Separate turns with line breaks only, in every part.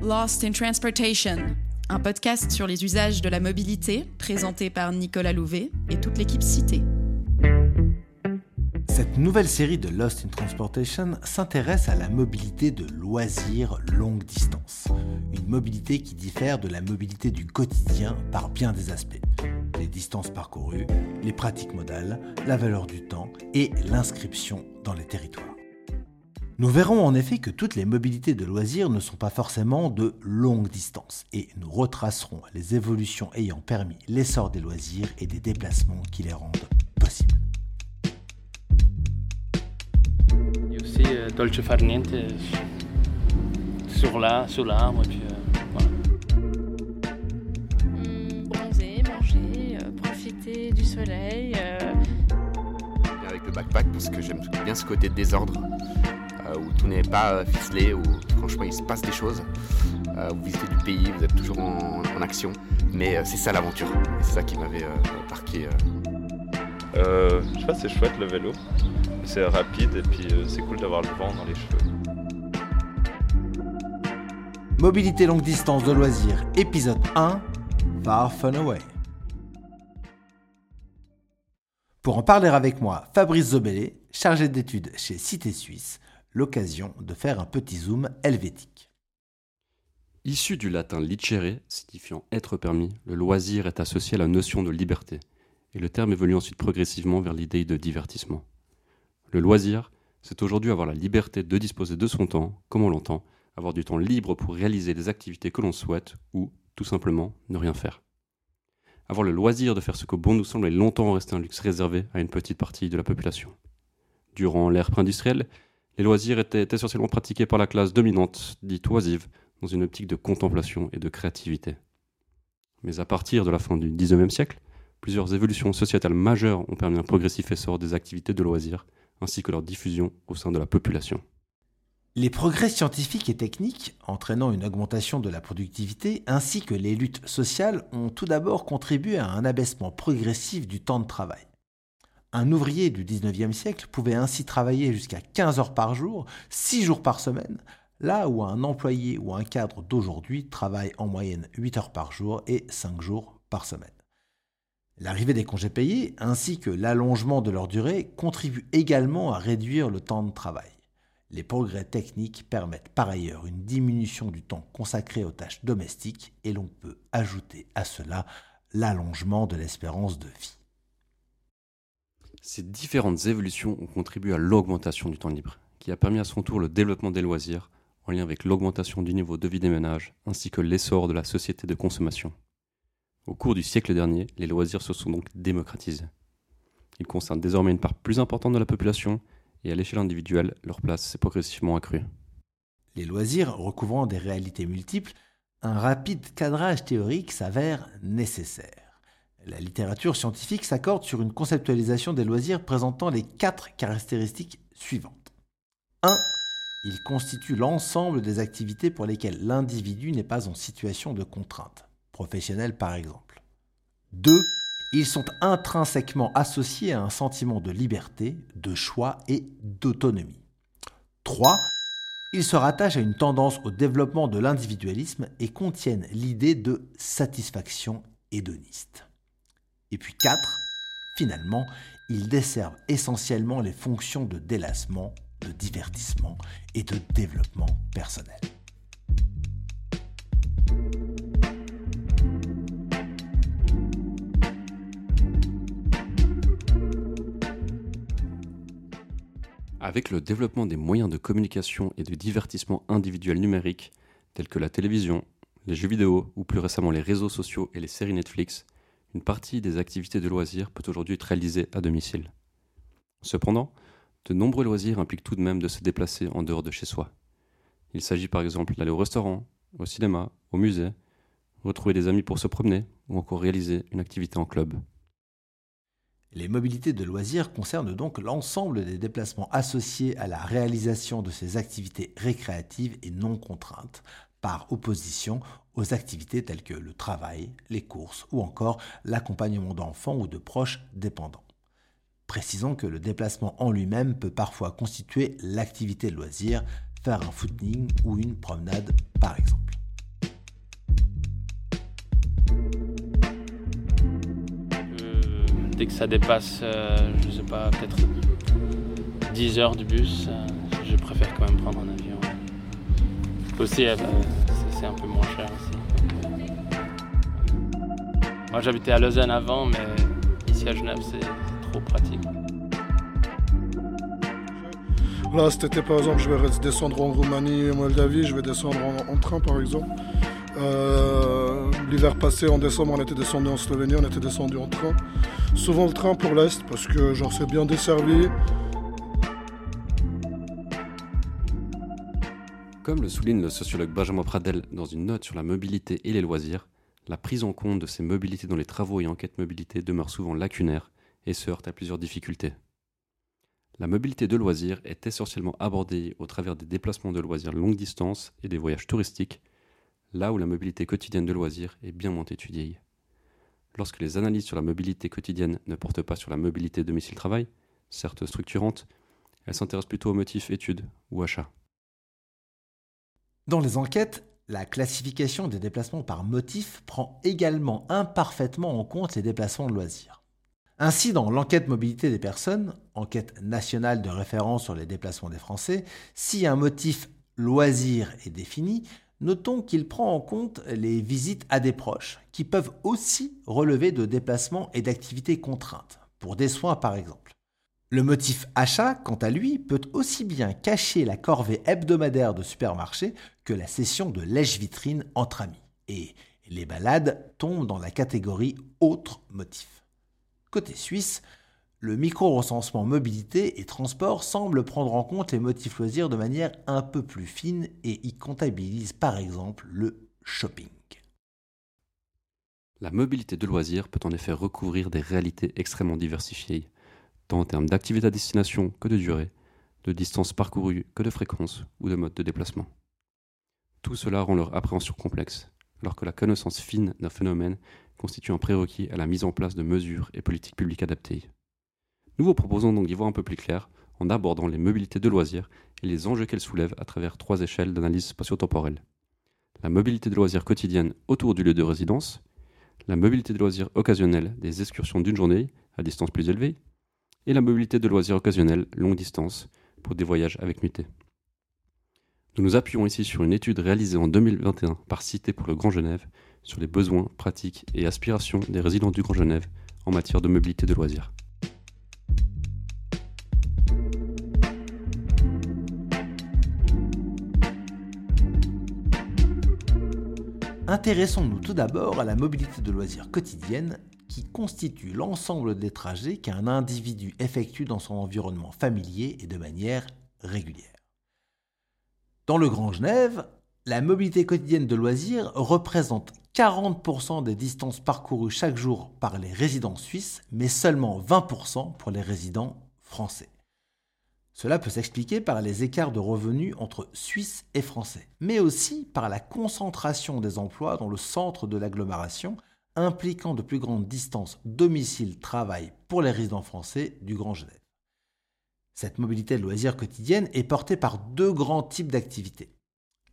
Lost in Transportation, un podcast sur les usages de la mobilité présenté par Nicolas Louvet et toute l'équipe citée.
Cette nouvelle série de Lost in Transportation s'intéresse à la mobilité de loisirs longue distance. Une mobilité qui diffère de la mobilité du quotidien par bien des aspects. Les distances parcourues, les pratiques modales, la valeur du temps et l'inscription dans les territoires. Nous verrons en effet que toutes les mobilités de loisirs ne sont pas forcément de longue distance et nous retracerons les évolutions ayant permis l'essor des loisirs et des déplacements qui les rendent possibles.
Il y a aussi euh, Dolce Far Niente euh, sur la, sur l'arbre. et puis, euh, voilà.
Hmm, bronzer, manger, euh, profiter du soleil. euh,
avec le backpack parce que j'aime bien ce côté de désordre où tout n'est pas euh, ficelé, où franchement il se passe des choses. Euh, vous visitez du pays, vous êtes toujours en, en action, mais euh, c'est ça l'aventure. C'est ça qui m'avait euh, marqué. euh.
Euh, je sais pas, c'est chouette le vélo. C'est rapide et puis euh, c'est cool d'avoir le vent dans les cheveux.
Mobilité longue distance de loisirs, épisode 1, Far Fun Away. Pour en parler avec moi, Fabrice Zobelé, chargé d'études chez Cité Suisse, l'occasion de faire un petit zoom helvétique.
Issu du latin licere, signifiant être permis, le loisir est associé à la notion de liberté, et le terme évolue ensuite progressivement vers l'idée de divertissement. Le loisir, c'est aujourd'hui avoir la liberté de disposer de son temps, comme on l'entend, avoir du temps libre pour réaliser les activités que l'on souhaite, ou, tout simplement, ne rien faire. Avoir le loisir de faire ce que bon nous semble est longtemps resté un luxe réservé à une petite partie de la population. Durant l'ère pré-industrielle, les loisirs étaient essentiellement pratiqués par la classe dominante, dite oisive, dans une optique de contemplation et de créativité. Mais à partir de la fin du XIXe siècle, plusieurs évolutions sociétales majeures ont permis un progressif essor des activités de loisirs, ainsi que leur diffusion au sein de la population.
Les progrès scientifiques et techniques, entraînant une augmentation de la productivité, ainsi que les luttes sociales, ont tout d'abord contribué à un abaissement progressif du temps de travail. Un ouvrier du 19e siècle pouvait ainsi travailler jusqu'à 15 heures par jour, 6 jours par semaine, là où un employé ou un cadre d'aujourd'hui travaille en moyenne 8 heures par jour et 5 jours par semaine. L'arrivée des congés payés ainsi que l'allongement de leur durée contribuent également à réduire le temps de travail. Les progrès techniques permettent par ailleurs une diminution du temps consacré aux tâches domestiques et l'on peut ajouter à cela l'allongement de l'espérance de vie.
Ces différentes évolutions ont contribué à l'augmentation du temps libre, qui a permis à son tour le développement des loisirs, en lien avec l'augmentation du niveau de vie des ménages, ainsi que l'essor de la société de consommation. Au cours du siècle dernier, les loisirs se sont donc démocratisés. Ils concernent désormais une part plus importante de la population, et à l'échelle individuelle, leur place s'est progressivement accrue.
Les loisirs recouvrant des réalités multiples, un rapide cadrage théorique s'avère nécessaire. La littérature scientifique s'accorde sur une conceptualisation des loisirs présentant les quatre caractéristiques suivantes. 1. Ils constituent l'ensemble des activités pour lesquelles l'individu n'est pas en situation de contrainte, professionnelle par exemple. 2. Ils sont intrinsèquement associés à un sentiment de liberté, de choix et d'autonomie. 3. Ils se rattachent à une tendance au développement de l'individualisme et contiennent l'idée de satisfaction hédoniste. Et puis 4. Finalement, ils desservent essentiellement les fonctions de délassement, de divertissement et de développement personnel.
Avec le développement des moyens de communication et de divertissement individuel numérique, tels que la télévision, les jeux vidéo ou plus récemment les réseaux sociaux et les séries Netflix, une partie des activités de loisirs peut aujourd'hui être réalisée à domicile. Cependant, de nombreux loisirs impliquent tout de même de se déplacer en dehors de chez soi. Il s'agit par exemple d'aller au restaurant, au cinéma, au musée, retrouver des amis pour se promener ou encore réaliser une activité en club.
Les mobilités de loisirs concernent donc l'ensemble des déplacements associés à la réalisation de ces activités récréatives et non contraintes, par opposition aux activités telles que le travail, les courses ou encore l'accompagnement d'enfants ou de proches dépendants. Précisons que le déplacement en lui-même peut parfois constituer l'activité de loisir, faire un footing ou une promenade par exemple.
Euh, dès que ça dépasse, euh, je sais pas, peut-être 10 heures du bus, euh, je préfère quand même prendre un avion. Aussi, euh, c'est un peu moins cher aussi. Moi j'habitais à Lausanne avant, mais ici à Genève c'est trop pratique.
Là, cet été, par exemple, je vais descendre en Roumanie et Moldavie, je vais descendre en, train, par exemple. Euh, L'hiver passé, en décembre, on était descendu en Slovénie, on était descendu en train. Souvent le train pour l'Est, parce que genre c'est bien desservi.
Comme le souligne le sociologue Benjamin Pradel dans une note sur la mobilité et les loisirs, la prise en compte de ces mobilités dans les travaux et enquêtes mobilité demeure souvent lacunaire et se heurte à plusieurs difficultés. La mobilité de loisirs est essentiellement abordée au travers des déplacements de loisirs longue distance et des voyages touristiques, là où la mobilité quotidienne de loisirs est bien moins étudiée. Lorsque les analyses sur la mobilité quotidienne ne portent pas sur la mobilité domicile-travail, certes structurante, elles s'intéressent plutôt aux motifs études ou achats.
Dans les enquêtes, la classification des déplacements par motif prend également imparfaitement en compte les déplacements de loisirs. Ainsi, dans l'enquête mobilité des personnes, enquête nationale de référence sur les déplacements des Français, si un motif loisir est défini, notons qu'il prend en compte les visites à des proches, qui peuvent aussi relever de déplacements et d'activités contraintes, pour des soins par exemple. Le motif achat, quant à lui, peut aussi bien cacher la corvée hebdomadaire de supermarché que la session de lèche-vitrine entre amis. Et les balades tombent dans la catégorie autres motifs. Côté suisse, le micro-recensement mobilité et transport semble prendre en compte les motifs loisirs de manière un peu plus fine et y comptabilise par exemple le shopping.
La mobilité de loisirs peut en effet recouvrir des réalités extrêmement diversifiées, tant en termes d'activité à destination que de durée, de distance parcourue que de fréquence ou de mode de déplacement. Tout cela rend leur appréhension complexe, alors que la connaissance fine d'un phénomène constitue un prérequis à la mise en place de mesures et politiques publiques adaptées. Nous vous proposons donc d'y voir un peu plus clair en abordant les mobilités de loisirs et les enjeux qu'elles soulèvent à travers trois échelles d'analyse spatio-temporelle. La mobilité de loisirs quotidienne autour du lieu de résidence, la mobilité de loisirs occasionnelle des excursions d'une journée à distance plus élevée, et la mobilité de loisirs occasionnelle longue distance pour des voyages avec nuitée. Nous nous appuyons ici sur une étude réalisée en 2021 par Cité pour le Grand Genève sur les besoins, pratiques et aspirations des résidents du Grand Genève en matière de mobilité de loisirs.
Intéressons-nous tout d'abord à la mobilité de loisirs quotidienne qui constitue l'ensemble des trajets qu'un individu effectue dans son environnement familier et de manière régulière. Dans le Grand Genève, la mobilité quotidienne de loisirs représente 40% des distances parcourues chaque jour par les résidents suisses, mais seulement 20% pour les résidents français. Cela peut s'expliquer par les écarts de revenus entre Suisses et Français, mais aussi par la concentration des emplois dans le centre de l'agglomération, impliquant de plus grandes distances domicile-travail pour les résidents français du Grand Genève. Cette mobilité de loisirs quotidienne est portée par deux grands types d'activités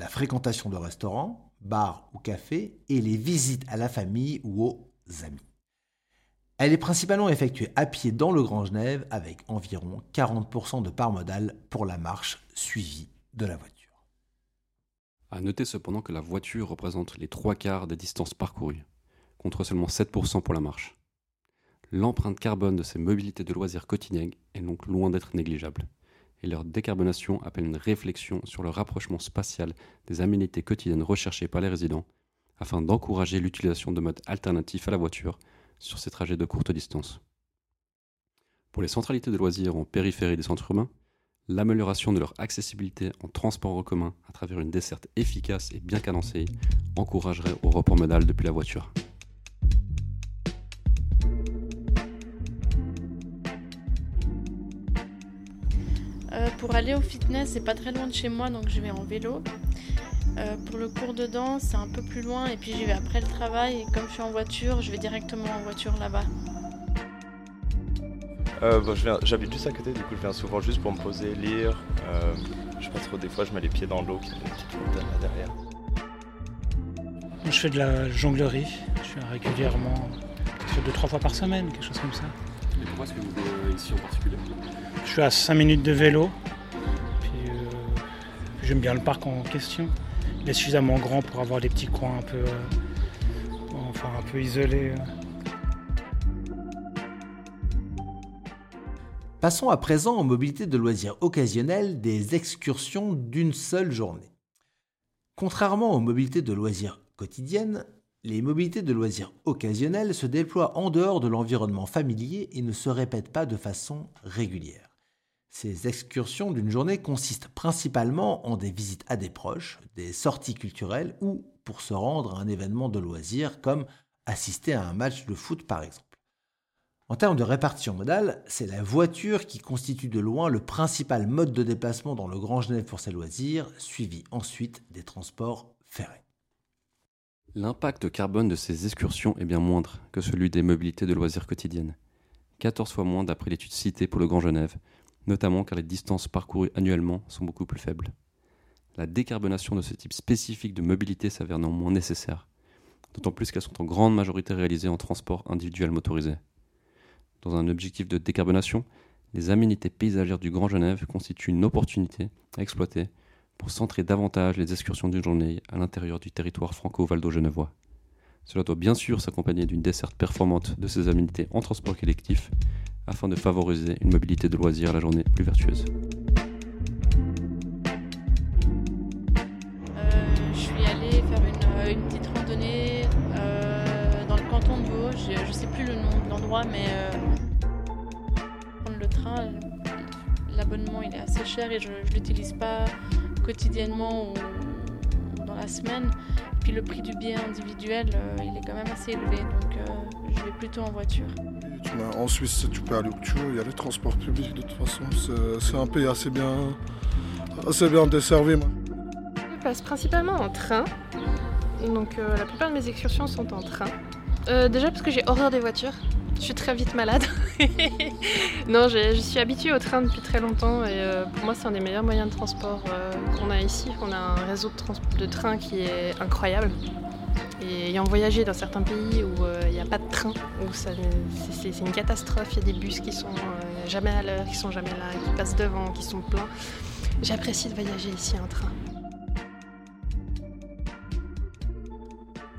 la fréquentation de restaurants, bars ou cafés et les visites à la famille ou aux amis. Elle est principalement effectuée à pied dans le Grand Genève avec environ 40% de part modale pour la marche suivie de la voiture.
A noter cependant que la voiture représente les trois quarts des distances parcourues, contre seulement 7% pour la marche. L'empreinte carbone de ces mobilités de loisirs quotidiennes est donc loin d'être négligeable et leur décarbonation appelle une réflexion sur le rapprochement spatial des aménités quotidiennes recherchées par les résidents, afin d'encourager l'utilisation de modes alternatifs à la voiture sur ces trajets de courte distance. Pour les centralités de loisirs en périphérie des centres urbains, l'amélioration de leur accessibilité en transport en commun à travers une desserte efficace et bien cadencée encouragerait au report modal depuis la voiture.
Pour aller au fitness, c'est pas très loin de chez moi, donc je vais en vélo. Euh, pour le cours de danse, c'est un peu plus loin, et puis j'y vais après le travail. Et comme je suis en voiture, je vais directement en voiture là-bas.
Euh, J'habite juste à côté, du coup je viens souvent juste pour me poser, lire. Euh, je sais pas trop, des fois je mets les pieds dans l'eau qui est une petite montagne là derrière.
Je fais de la jonglerie, je fais régulièrement, je fais deux trois fois par semaine, quelque chose comme ça.
Et pourquoi est-ce que vous venez ici en particulier
Je suis à 5 minutes de vélo. Puis, euh, j'aime bien le parc en question. Il est suffisamment grand pour avoir des petits coins un peu, euh, enfin, un peu isolés.
Passons à présent aux mobilités de loisirs occasionnelles des excursions d'une seule journée. Contrairement aux mobilités de loisirs quotidiennes, les mobilités de loisirs occasionnelles se déploient en dehors de l'environnement familier et ne se répètent pas de façon régulière. Ces excursions d'une journée consistent principalement en des visites à des proches, des sorties culturelles ou pour se rendre à un événement de loisirs comme assister à un match de foot par exemple. En termes de répartition modale, c'est la voiture qui constitue de loin le principal mode de déplacement dans le Grand Genève pour ses loisirs, suivi ensuite des transports ferrés.
L'impact carbone de ces excursions est bien moindre que celui des mobilités de loisirs quotidiennes. 14 fois moins d'après l'étude citée pour le Grand Genève, notamment car les distances parcourues annuellement sont beaucoup plus faibles. La décarbonation de ce type spécifique de mobilité s'avère néanmoins nécessaire, d'autant plus qu'elles sont en grande majorité réalisées en transport individuel motorisé. Dans un objectif de décarbonation, les aménités paysagères du Grand Genève constituent une opportunité à exploiter pour centrer davantage les excursions d'une journée à l'intérieur du territoire franco-valdo-genevois. Cela doit bien sûr s'accompagner d'une desserte performante de ces aménités en transport collectif afin de favoriser une mobilité de loisirs à la journée plus vertueuse.
Euh, je suis allée faire une, euh, petite randonnée euh, dans le canton de Vaud. Je, je sais plus le nom de l'endroit, mais prendre le train, l'abonnement il est assez cher et je, je l'utilise pas quotidiennement ou dans la semaine. Puis le prix du billet individuel, euh, il est quand même assez élevé, donc euh, je vais plutôt en voiture.
En Suisse, tu peux aller où tu veux, il y a les transports publics de toute façon. C'est c'est un pays assez bien, assez bien desservi. moi.
Je passe principalement en train. Donc euh, la plupart de mes excursions sont en train. Euh, déjà parce que j'ai horreur des voitures. Je suis très vite malade. non, je suis habituée au train depuis très longtemps et euh, pour moi c'est un des meilleurs moyens de transport euh, qu'on a ici. On a un réseau de, trans- de train qui est incroyable. Et ayant voyagé dans certains pays où euh, il n'y a pas de train, où c'est- une catastrophe, il y a des bus qui sont jamais à l'heure, qui sont jamais là, qui passent devant, qui sont pleins. J'apprécie de voyager ici en train.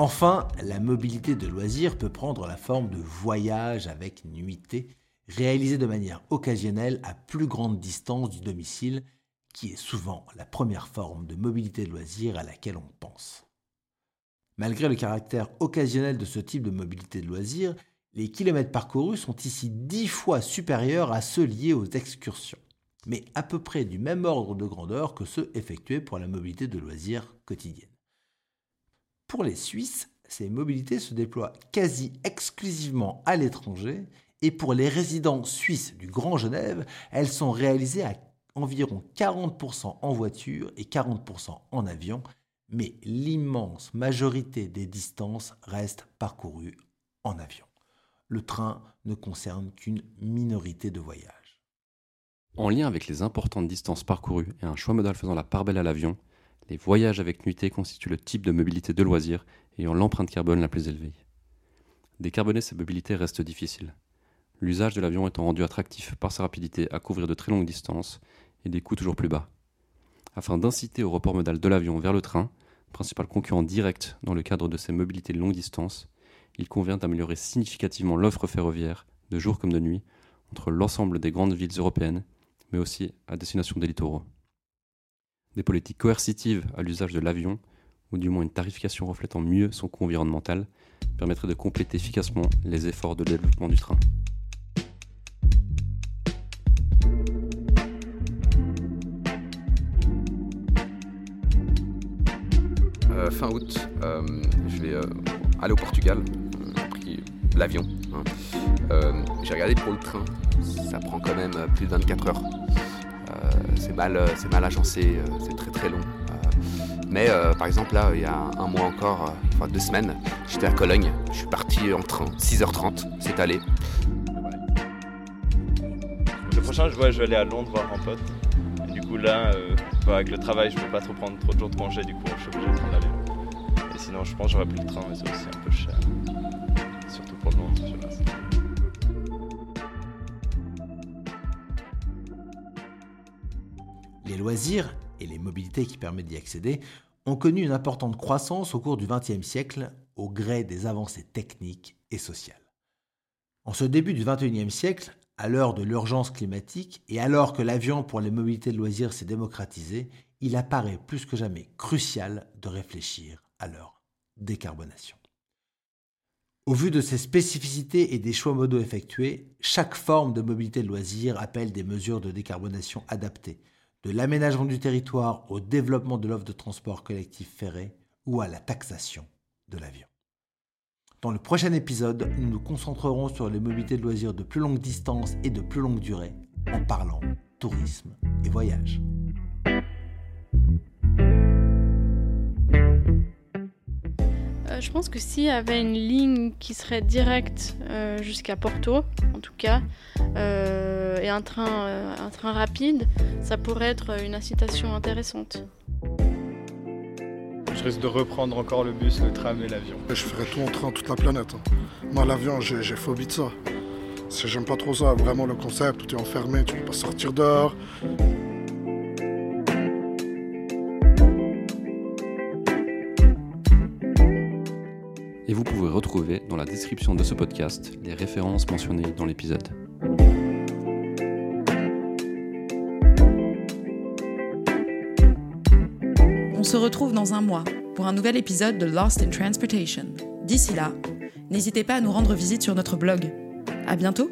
Enfin, la mobilité de loisirs peut prendre la forme de voyages avec nuitée, réalisés de manière occasionnelle à plus grande distance du domicile, qui est souvent la première forme de mobilité de loisirs à laquelle on pense. Malgré le caractère occasionnel de ce type de mobilité de loisirs, les kilomètres parcourus sont ici dix fois supérieurs à ceux liés aux excursions, mais à peu près du même ordre de grandeur que ceux effectués pour la mobilité de loisirs quotidienne. Pour les Suisses, ces mobilités se déploient quasi exclusivement à l'étranger et pour les résidents suisses du Grand Genève, elles sont réalisées à environ 40% en voiture et 40% en avion, mais l'immense majorité des distances restent parcourues en avion. Le train ne concerne qu'une minorité de voyages.
En lien avec les importantes distances parcourues et un choix modal faisant la part belle à l'avion, les voyages avec nuitée constituent le type de mobilité de loisirs ayant l'empreinte carbone la plus élevée. Décarboner ces mobilités reste difficile. L'usage de l'avion étant rendu attractif par sa rapidité à couvrir de très longues distances et des coûts toujours plus bas. Afin d'inciter au report modal de l'avion vers le train, principal concurrent direct dans le cadre de ces mobilités de longue distance, il convient d'améliorer significativement l'offre ferroviaire, de jour comme de nuit, entre l'ensemble des grandes villes européennes, mais aussi à destination des littoraux. Des politiques coercitives à l'usage de l'avion, ou du moins une tarification reflétant mieux son coût environnemental, permettraient de compléter efficacement les efforts de développement du train.
Euh, fin août, euh, je vais euh, aller au Portugal. J'ai pris l'avion. hein. J'ai regardé pour le train. Ça prend quand même plus de 24 heures. Euh, c'est mal, euh, c'est mal agencé, euh, c'est très très long. Mais par exemple là, il y a un mois encore, enfin deux semaines, j'étais à Cologne. Je suis parti en train, 6h30, c'est allé.
Le prochain, je, vois, je vais aller à Londres voir un pote. Et du coup, là, bah, avec le travail, je peux pas trop prendre trop de jours de congé. Du coup, je suis obligé de prendre l'avion. Et sinon, je pense que j'aurais pris le train, mais c'est aussi un peu cher. Surtout pour Londres. je
loisirs, et les mobilités qui permettent d'y accéder, ont connu une importante croissance au cours du XXe siècle au gré des avancées techniques et sociales. En ce début du XXIe siècle, à l'heure de l'urgence climatique et alors que l'avion pour les mobilités de loisirs s'est démocratisé, il apparaît plus que jamais crucial de réfléchir à leur décarbonation. Au vu de ces spécificités et des choix modaux effectués, chaque forme de mobilité de loisirs appelle des mesures de décarbonation adaptées, de l'aménagement du territoire au développement de l'offre de transport collectif ferré ou à la taxation de l'avion. Dans le prochain épisode, nous nous concentrerons sur les mobilités de loisirs de plus longue distance et de plus longue durée en parlant tourisme et voyage.
Je pense que s'il y avait une ligne qui serait directe euh, jusqu'à Porto, en tout cas, euh, et un train, un train rapide, ça pourrait être une incitation intéressante.
Je risque de reprendre encore le bus, le tram et l'avion.
Je ferai tout en train, toute la planète. hein. Moi, l'avion, j'ai j'ai phobie de ça. J'aime pas trop ça, vraiment le concept, tout est enfermé, tu peux pas sortir dehors.
Et vous pouvez retrouver dans la description de ce podcast les références mentionnées dans l'épisode.
On se retrouve dans un mois pour un nouvel épisode de Lost in Transportation. D'ici là, n'hésitez pas à nous rendre visite sur notre blog. À bientôt!